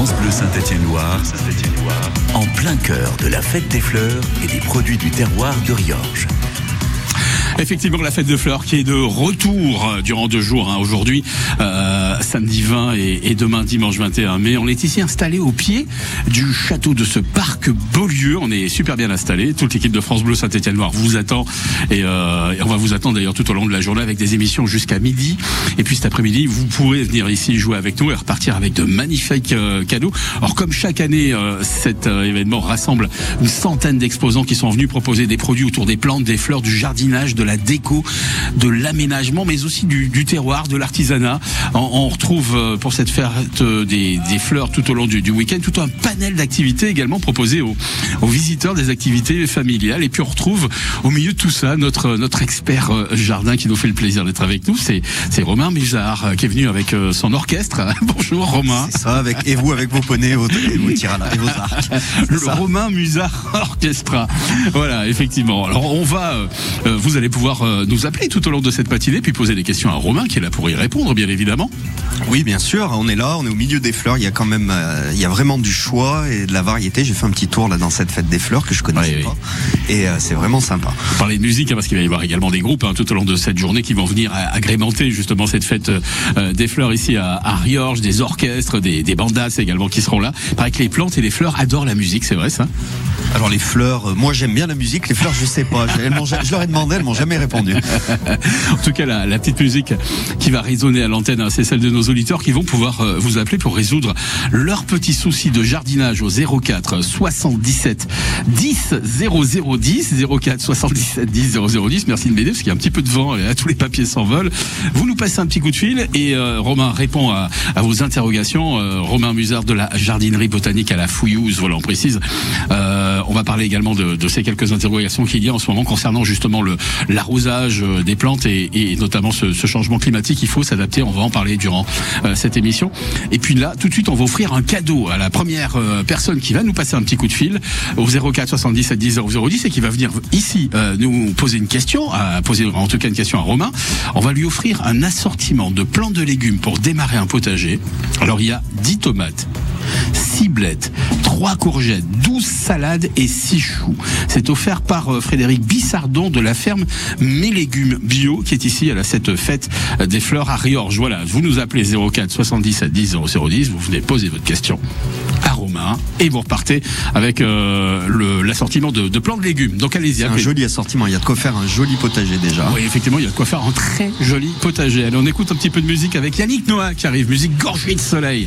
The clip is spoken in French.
France Bleu Saint-Étienne-Loire, en plein cœur de la fête des fleurs et des produits du terroir de Riorges. Effectivement, la fête de fleurs qui est de retour euh, durant deux jours. Hein. Aujourd'hui, euh, samedi 20 et, demain dimanche 21 mai. On est ici installé au pied du château de ce parc Beaulieu. On est super bien installé. Toute l'équipe de France Bleu Saint-Étienne Noir vous attend et, euh, et, on va vous attendre d'ailleurs tout au long de la journée avec des émissions jusqu'à midi. Et puis cet après-midi, vous pourrez venir ici jouer avec nous et repartir avec de magnifiques euh, cadeaux. Alors comme chaque année, euh, cet événement rassemble une centaine d'exposants qui sont venus proposer des produits autour des plantes, des fleurs, du jardinage, de la déco, de l'aménagement, mais aussi du, du terroir, de l'artisanat. On, on, retrouve euh, pour cette fête euh, des, des fleurs tout au long du, du week-end, tout un panel d'activités également proposées aux, aux, visiteurs, des activités familiales. Et puis on retrouve au milieu de tout ça notre notre expert euh, jardin qui nous fait le plaisir d'être avec nous. C'est c'est Romain Musard qui est venu avec son orchestre. Bonjour Romain. C'est ça, avec et vous avec vos poneys vos, vos et vos arcs. Le ça. Romain Musard Orchestra. Voilà, effectivement. Alors on va, euh, vous allez pouvoir euh, nous appeler tout au long de cette matinée, puis poser des questions à Romain qui est là pour y répondre, bien évidemment. Oui, bien sûr. On est là, on est au milieu des fleurs. Il y a quand même, euh, il y a vraiment du choix et de la variété. J'ai fait un petit tour là dans cette fête des fleurs que je connaissais oui, pas, oui. et euh, c'est vraiment sympa. Parler de musique, hein, parce qu'il va y avoir également des groupes hein, tout au long de cette journée qui vont venir agrémenter justement cette fête euh, des fleurs ici à, à Riorges, des orchestres, des, des bandas également qui seront là. Il paraît que les plantes et les fleurs adorent la musique, c'est vrai ça? Alors les fleurs, moi j'aime bien la musique. Les fleurs, je sais pas. je leur ai demandé, elles m'ont jamais répondu. en tout cas, la, la, petite musique qui va résonner à l'antenne, hein, c'est celle de nos auditeurs qui vont pouvoir euh, vous appeler pour résoudre leurs petits soucis de jardinage au 04 77 10 0010 04 77 10 0010. Merci de m'aider parce qu'il y a un petit peu de vent et tous les papiers s'envolent. Vous nous passez un petit coup de fil et euh, Romain répond à, à vos interrogations. Euh, Romain Musard de la jardinerie botanique à la Fouillouse, voilà on précise. Euh, on va parler également de, ces quelques interrogations qu'il y a en ce moment concernant justement le l'arrosage des plantes et, notamment ce, changement climatique. Il faut s'adapter. On va en parler durant euh, cette émission. Et puis là, tout de suite, on va offrir un cadeau à la première euh, personne qui va nous passer un petit coup de fil au 04 77 10 0010 et qui va venir ici euh, nous poser une question, à poser en tout cas une question à Romain. On va lui offrir un assortiment de plants de légumes pour démarrer un potager. Alors il y a 10 tomates, 6 blettes, 3 courgettes, 12 salades et 6 choux. C'est offert par euh, Frédéric Bissardon de la ferme Mes légumes bio qui est ici à la, cette fête des fleurs à Riorges. Voilà, vous nous appelez 04 77 10 0010, vous venez poser votre question à Romain et vous repartez avec euh, l'assortiment de, de, plants de légumes. Donc allez-y. Un joli assortiment, il y a de quoi faire un joli potager déjà. Oui, effectivement, il y a de quoi faire un très joli potager. Allez, on écoute un petit peu de musique avec Yannick Noah qui arrive, musique gorgée de soleil.